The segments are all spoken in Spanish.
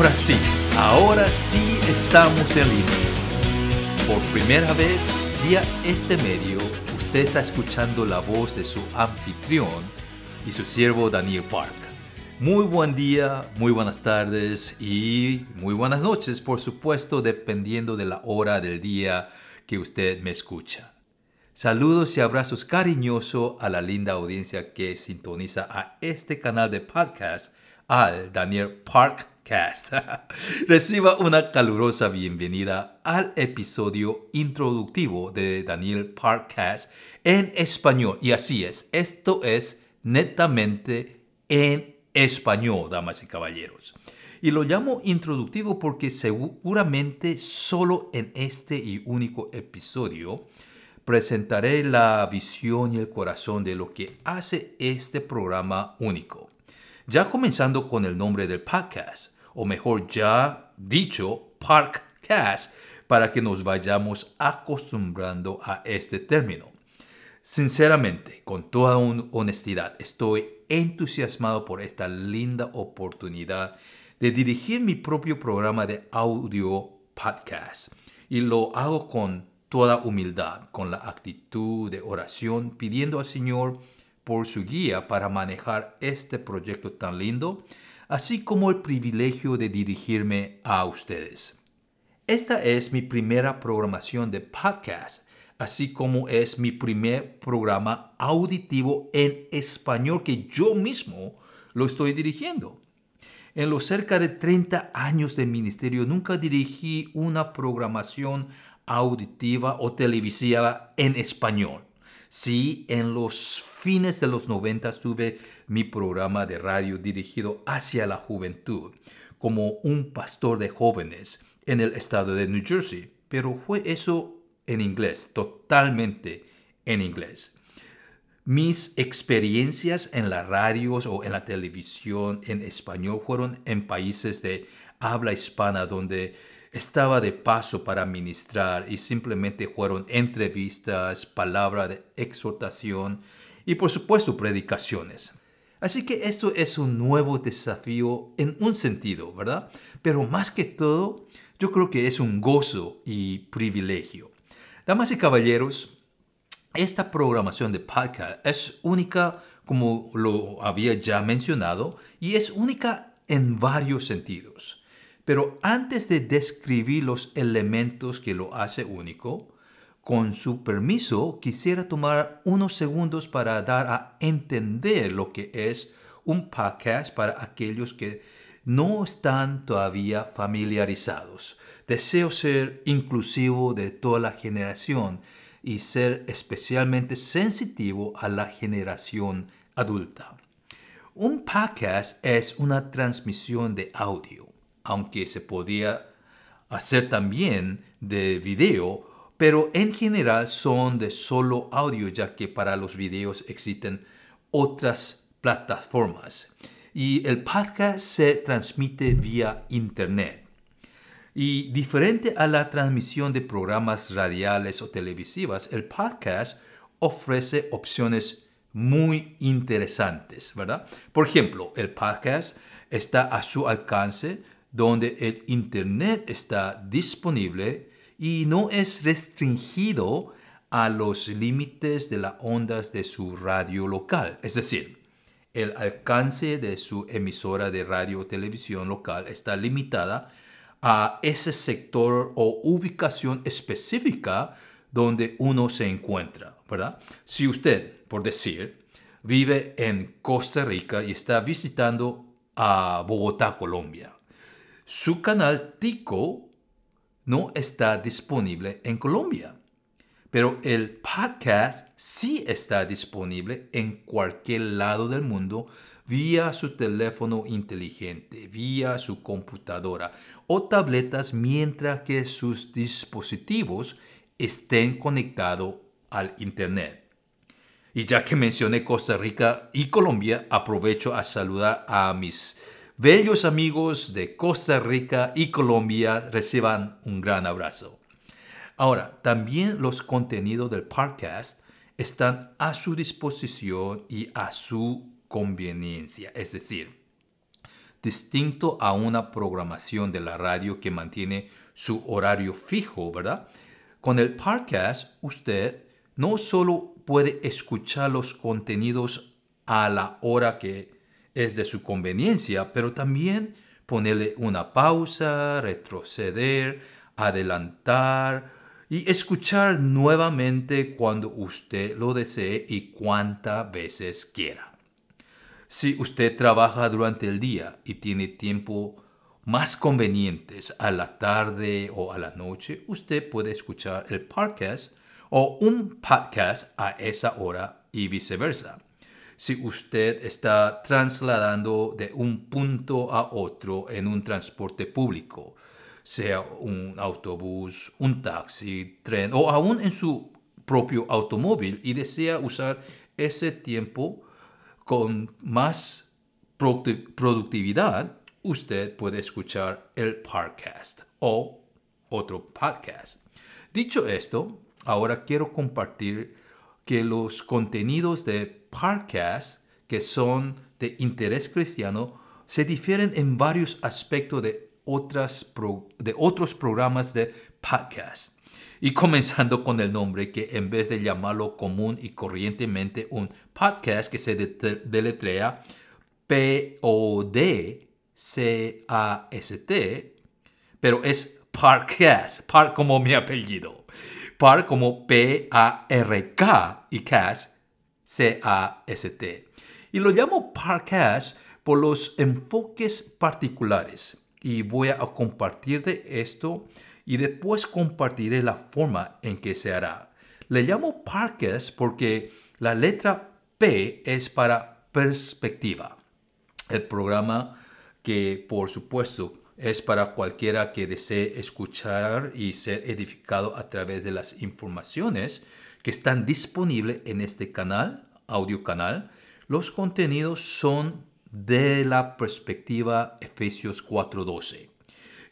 Ahora sí, ahora sí estamos en línea. Por primera vez, vía este medio, usted está escuchando la voz de su anfitrión y su siervo Daniel Park. Muy buen día, muy buenas tardes y muy buenas noches, por supuesto, dependiendo de la hora del día que usted me escucha. Saludos y abrazos cariñosos a la linda audiencia que sintoniza a este canal de podcast al Daniel Reciba una calurosa bienvenida al episodio introductivo de Daniel Parkcast en español. Y así es, esto es netamente en español, damas y caballeros. Y lo llamo introductivo porque seguramente solo en este y único episodio presentaré la visión y el corazón de lo que hace este programa único. Ya comenzando con el nombre del podcast, o mejor ya dicho, Parkcast, para que nos vayamos acostumbrando a este término. Sinceramente, con toda honestidad, estoy entusiasmado por esta linda oportunidad de dirigir mi propio programa de audio podcast. Y lo hago con toda humildad, con la actitud de oración, pidiendo al Señor por su guía para manejar este proyecto tan lindo, así como el privilegio de dirigirme a ustedes. Esta es mi primera programación de podcast, así como es mi primer programa auditivo en español que yo mismo lo estoy dirigiendo. En los cerca de 30 años de ministerio nunca dirigí una programación auditiva o televisiva en español. Sí, en los fines de los 90 tuve mi programa de radio dirigido hacia la juventud, como un pastor de jóvenes en el estado de New Jersey, pero fue eso en inglés, totalmente en inglés. Mis experiencias en las radios o en la televisión en español fueron en países de habla hispana donde estaba de paso para ministrar y simplemente fueron entrevistas, palabras de exhortación y por supuesto predicaciones. Así que esto es un nuevo desafío en un sentido, ¿verdad? Pero más que todo, yo creo que es un gozo y privilegio. Damas y caballeros, esta programación de podcast es única, como lo había ya mencionado, y es única en varios sentidos. Pero antes de describir los elementos que lo hace único, con su permiso quisiera tomar unos segundos para dar a entender lo que es un podcast para aquellos que no están todavía familiarizados. Deseo ser inclusivo de toda la generación y ser especialmente sensitivo a la generación adulta. Un podcast es una transmisión de audio aunque se podía hacer también de video, pero en general son de solo audio, ya que para los videos existen otras plataformas. Y el podcast se transmite vía internet. Y diferente a la transmisión de programas radiales o televisivas, el podcast ofrece opciones muy interesantes, ¿verdad? Por ejemplo, el podcast está a su alcance donde el Internet está disponible y no es restringido a los límites de las ondas de su radio local. Es decir, el alcance de su emisora de radio o televisión local está limitada a ese sector o ubicación específica donde uno se encuentra, ¿verdad? Si usted, por decir, vive en Costa Rica y está visitando a Bogotá, Colombia, su canal Tico no está disponible en Colombia, pero el podcast sí está disponible en cualquier lado del mundo vía su teléfono inteligente, vía su computadora o tabletas mientras que sus dispositivos estén conectados al Internet. Y ya que mencioné Costa Rica y Colombia, aprovecho a saludar a mis bellos amigos de Costa Rica y Colombia reciban un gran abrazo. Ahora, también los contenidos del podcast están a su disposición y a su conveniencia. Es decir, distinto a una programación de la radio que mantiene su horario fijo, ¿verdad? Con el podcast usted no solo puede escuchar los contenidos a la hora que es de su conveniencia, pero también ponerle una pausa, retroceder, adelantar y escuchar nuevamente cuando usted lo desee y cuantas veces quiera. Si usted trabaja durante el día y tiene tiempo más convenientes a la tarde o a la noche, usted puede escuchar el podcast o un podcast a esa hora y viceversa. Si usted está trasladando de un punto a otro en un transporte público, sea un autobús, un taxi, tren o aún en su propio automóvil y desea usar ese tiempo con más productividad, usted puede escuchar el podcast o otro podcast. Dicho esto, ahora quiero compartir que los contenidos de podcast que son de interés cristiano se difieren en varios aspectos de, otras de otros programas de podcast. Y comenzando con el nombre que en vez de llamarlo común y corrientemente un podcast que se deletrea P-O-D-C-A-S-T, pero es Parcast, par como mi apellido. Par como P-A-R-K y cast C-A-S-T. Y lo llamo Parcast por los enfoques particulares. Y voy a compartir de esto y después compartiré la forma en que se hará. Le llamo Parcast porque la letra P es para perspectiva. El programa que por supuesto es para cualquiera que desee escuchar y ser edificado a través de las informaciones que están disponibles en este canal, audio canal. Los contenidos son de la perspectiva Efesios 4:12,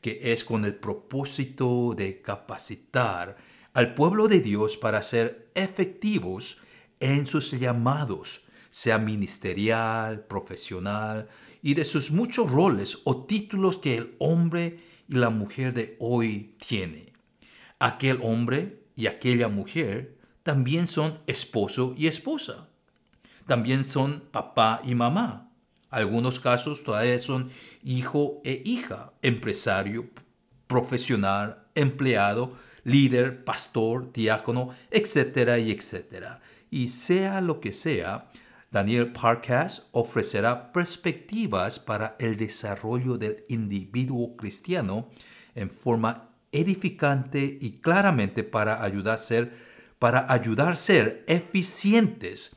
que es con el propósito de capacitar al pueblo de Dios para ser efectivos en sus llamados, sea ministerial, profesional, y de sus muchos roles o títulos que el hombre y la mujer de hoy tiene. Aquel hombre y aquella mujer también son esposo y esposa. También son papá y mamá. Algunos casos todavía son hijo e hija, empresario, profesional, empleado, líder, pastor, diácono, etcétera y etcétera. Y sea lo que sea, Daniel Parkas ofrecerá perspectivas para el desarrollo del individuo cristiano en forma edificante y claramente para ayudar ser, para ayudar a ser eficientes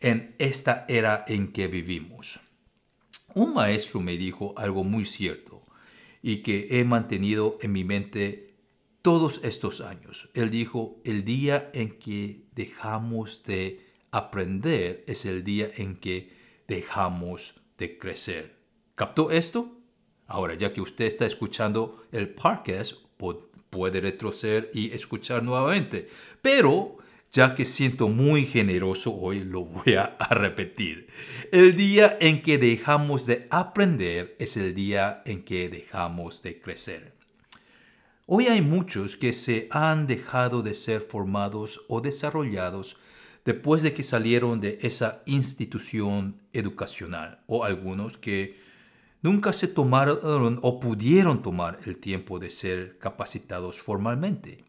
en esta era en que vivimos. Un maestro me dijo algo muy cierto y que he mantenido en mi mente todos estos años. Él dijo, el día en que dejamos de aprender es el día en que dejamos de crecer. ¿Captó esto? Ahora, ya que usted está escuchando el podcast, puede retroceder y escuchar nuevamente. Pero, ya que siento muy generoso hoy, lo voy a, repetir. El día en que dejamos de aprender es el día en que dejamos de crecer. Hoy hay muchos que se han dejado de ser formados o desarrollados después de que salieron de esa institución educacional o algunos que nunca se tomaron o pudieron tomar el tiempo de ser capacitados formalmente.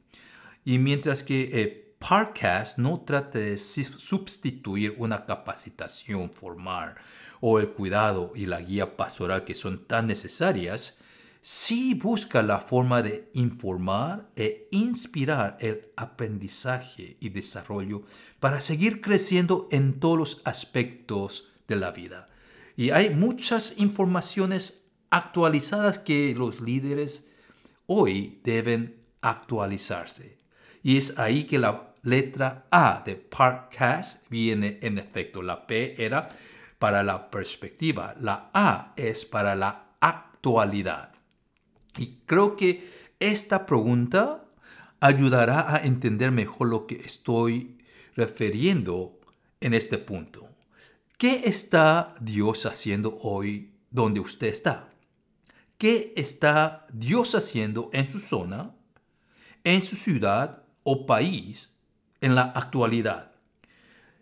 Y mientras que el Parcast no trata de sustituir una capacitación formal o el cuidado y la guía pastoral que son tan necesarias, sí busca la forma de informar e inspirar el aprendizaje y desarrollo para seguir creciendo en todos los aspectos de la vida. Y hay muchas informaciones actualizadas que los líderes hoy deben actualizarse. Y es ahí que la letra A de Parcast viene en efecto. La P era para la perspectiva, la A es para la actualidad. Y creo que esta pregunta ayudará a entender mejor lo que estoy refiriendo en este punto. ¿Qué está Dios haciendo hoy donde usted está. ¿Qué está Dios haciendo en su zona, en su ciudad o país en la actualidad?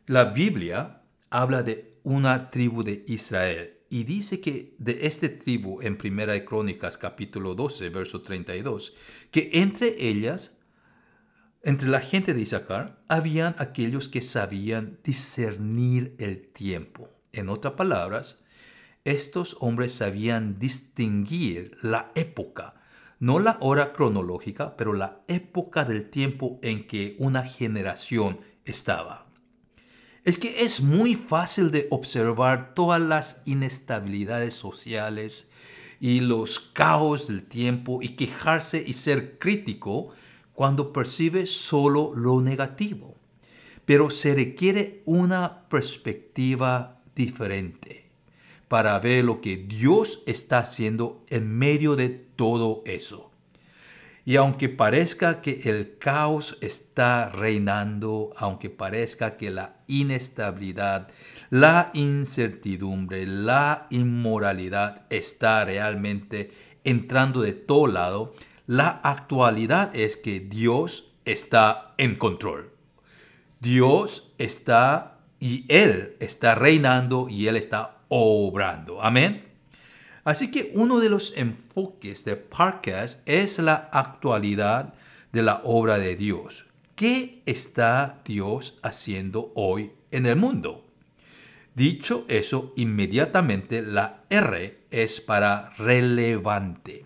La Biblia habla de una tribu de Israel y dice que de esta tribu en Primera de Crónicas capítulo 12, verso 32, que entre ellas, entre la gente de Isaacar, habían aquellos que sabían discernir el tiempo. En otras palabras, estos hombres sabían distinguir la época, no la hora cronológica, pero la época del tiempo en que una generación estaba es que es muy fácil de observar todas las inestabilidades sociales y los caos del tiempo y quejarse y ser crítico cuando percibe solo lo negativo. Pero se requiere una perspectiva diferente para ver lo que Dios está haciendo en medio de todo eso. Y aunque parezca que el caos está reinando, aunque parezca que la inestabilidad, la incertidumbre, la inmoralidad está realmente entrando de todo lado, la actualidad es que Dios está en control. Dios está y Él está reinando y Él está obrando. Amén. Así que uno de los enfoques de Parcas es la actualidad de la obra de Dios. ¿Qué está Dios haciendo hoy en el mundo? Dicho eso, inmediatamente la R es para relevante.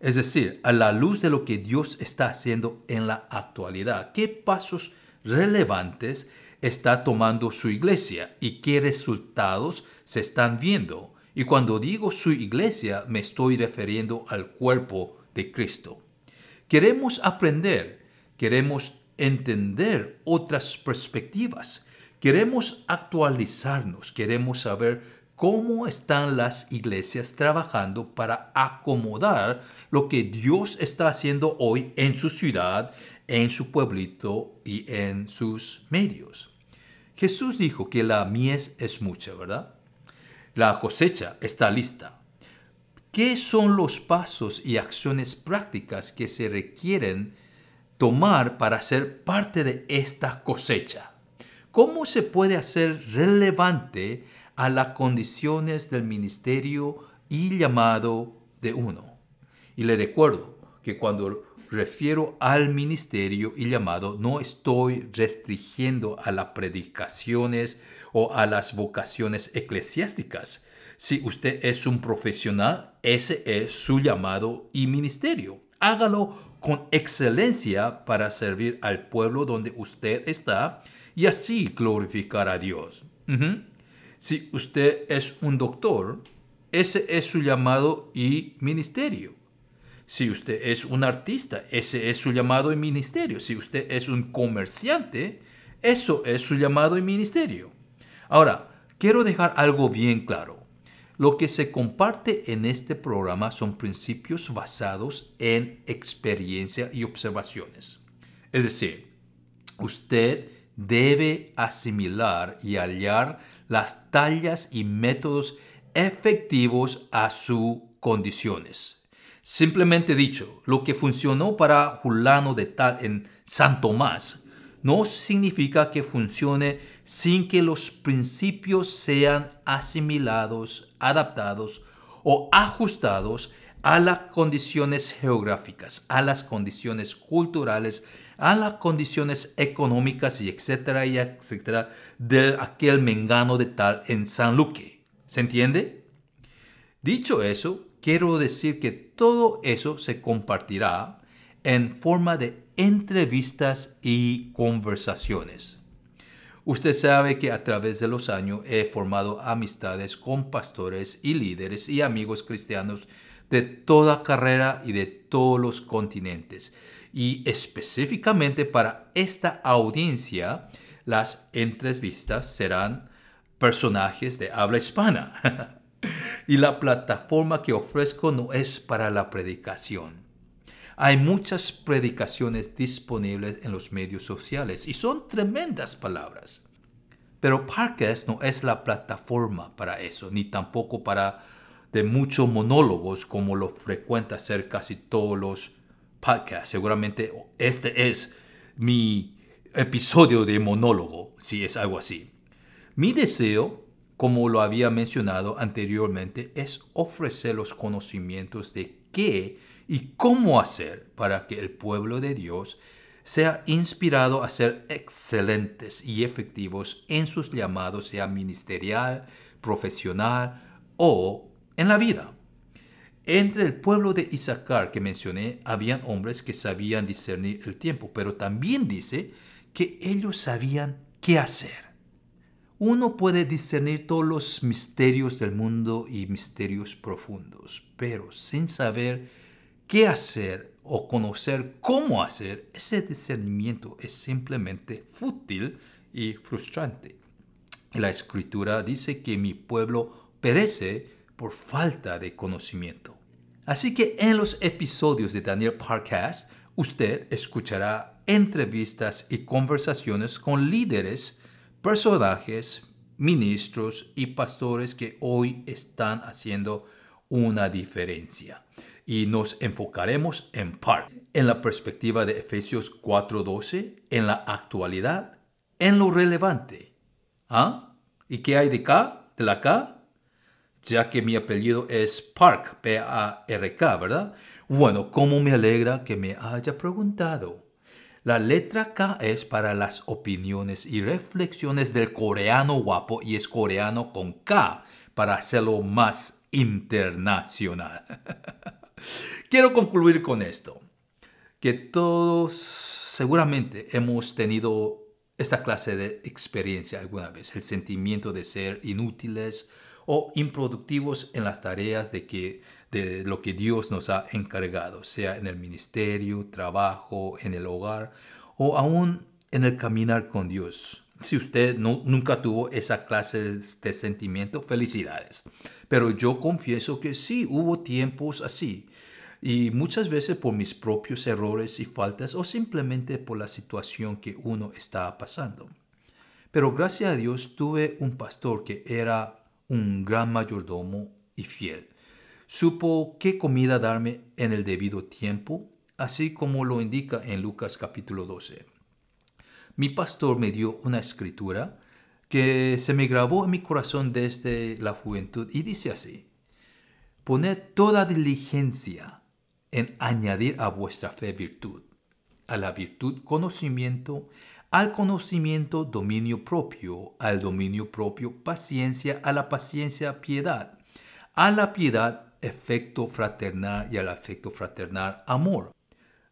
Es decir, a la luz de lo que Dios está haciendo en la actualidad, ¿qué pasos relevantes está tomando su iglesia y qué resultados se están viendo? Y cuando digo su iglesia, me estoy refiriendo al cuerpo de Cristo. Queremos aprender, queremos entender otras perspectivas, queremos actualizarnos, queremos saber cómo están las iglesias trabajando para acomodar lo que Dios está haciendo hoy en su ciudad, en su pueblito y en sus medios. Jesús dijo que la mies es mucha, ¿verdad? La cosecha está lista. ¿Qué son los pasos y acciones prácticas que se requieren tomar para ser parte de esta cosecha? ¿Cómo se puede hacer relevante a las condiciones del ministerio y llamado de uno? Y le recuerdo que cuando refiero al ministerio y llamado, no estoy restringiendo a las predicaciones o a las vocaciones eclesiásticas. Si usted es un profesional, ese es su llamado y ministerio. Hágalo con excelencia para servir al pueblo donde usted está y así glorificar a Dios. Si usted es un doctor, ese es su llamado y ministerio. Si usted es un artista, ese es su llamado y ministerio. Si usted es un comerciante, eso es su llamado y ministerio. Ahora, quiero dejar algo bien claro. Lo que se comparte en este programa son principios basados en experiencia y observaciones. Es decir, usted debe asimilar y hallar las tallas y métodos efectivos a sus condiciones. Simplemente dicho, lo que funcionó para Julano de tal en San Tomás no significa que funcione sin que los principios sean asimilados, adaptados o ajustados a las condiciones geográficas, a las condiciones culturales, a las condiciones económicas y etcétera y etcétera de aquel mengano de tal en San Luque. ¿Se entiende? Dicho eso, quiero decir que todo eso se compartirá en forma de entrevistas y conversaciones. Usted sabe que a través de los años he formado amistades con pastores y líderes y amigos cristianos de toda carrera y de todos los continentes. Y específicamente para esta audiencia, las entrevistas serán personajes de habla hispana. y la plataforma que ofrezco no es para la predicación. Hay muchas predicaciones disponibles en los medios sociales y son tremendas palabras. Pero Parkes no es la plataforma para eso, ni tampoco para de muchos monólogos como lo frecuenta hacer casi todos los podcasts. Seguramente este es mi episodio de monólogo, si es algo así. Mi deseo, como lo había mencionado anteriormente, es ofrecer los conocimientos de qué y cómo hacer para que el pueblo de Dios sea inspirado a ser excelentes y efectivos en sus llamados, sea ministerial, profesional o en la vida. Entre el pueblo de Isaacar que mencioné, habían hombres que sabían discernir el tiempo, pero también dice que ellos sabían qué hacer. Uno puede discernir todos los misterios del mundo y misterios profundos, pero sin saber qué hacer o conocer cómo hacer, ese discernimiento es simplemente fútil y frustrante. La escritura dice que mi pueblo perece por falta de conocimiento. Así que en los episodios de Daniel Podcast, usted escuchará entrevistas y conversaciones con líderes, personajes, ministros y pastores que hoy están haciendo una diferencia. Y nos enfocaremos en parte en la perspectiva de Efesios 4:12, en la actualidad, en lo relevante. ¿Ah? ¿Y qué hay de acá? ¿De la K? ya que mi apellido es Park, P-A-R-K, ¿verdad? Bueno, cómo me alegra que me haya preguntado. La letra K es para las opiniones y reflexiones del coreano guapo y es coreano con K para hacerlo más internacional. Quiero concluir con esto, que todos seguramente hemos tenido esta clase de experiencia alguna vez, el sentimiento de ser inútiles, o improductivos en las tareas de, que, de lo que Dios nos ha encargado, sea en el ministerio, trabajo, en el hogar o aún en el caminar con Dios. Si usted no, nunca tuvo esa clase de sentimiento, felicidades. Pero yo confieso que sí, hubo tiempos así. Y muchas veces por mis propios errores y faltas o simplemente por la situación que uno está pasando. Pero gracias a Dios tuve un pastor que era un gran mayordomo y fiel. Supo qué comida darme en el debido tiempo, así como lo indica en Lucas capítulo 12. Mi pastor me dio una escritura que se me grabó en mi corazón desde la juventud y dice así, poned toda diligencia en añadir a vuestra fe virtud, a la virtud conocimiento, al conocimiento dominio propio, al dominio propio paciencia, a la paciencia piedad, a la piedad efecto fraternal y al afecto fraternal amor.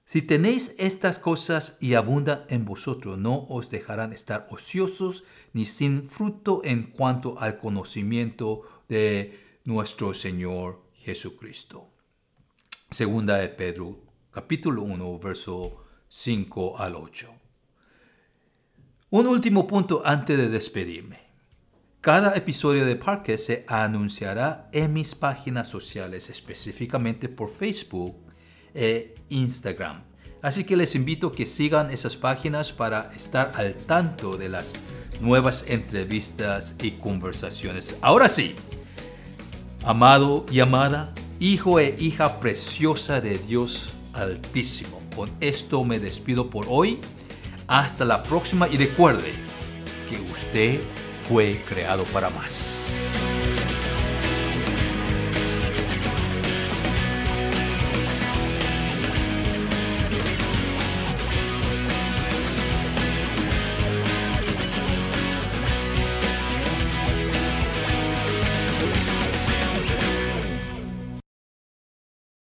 Si tenéis estas cosas y abundan en vosotros, no os dejarán estar ociosos ni sin fruto en cuanto al conocimiento de nuestro Señor Jesucristo. Segunda de Pedro, capítulo 1, verso 5 al 8. Un último punto antes de despedirme. Cada episodio de Parque se anunciará en mis páginas sociales, específicamente por Facebook e Instagram. Así que les invito a que sigan esas páginas para estar al tanto de las nuevas entrevistas y conversaciones. Ahora sí, amado y amada, hijo e hija preciosa de Dios Altísimo. Con esto me despido por hoy hasta la próxima y recuerde que usted fue creado para más.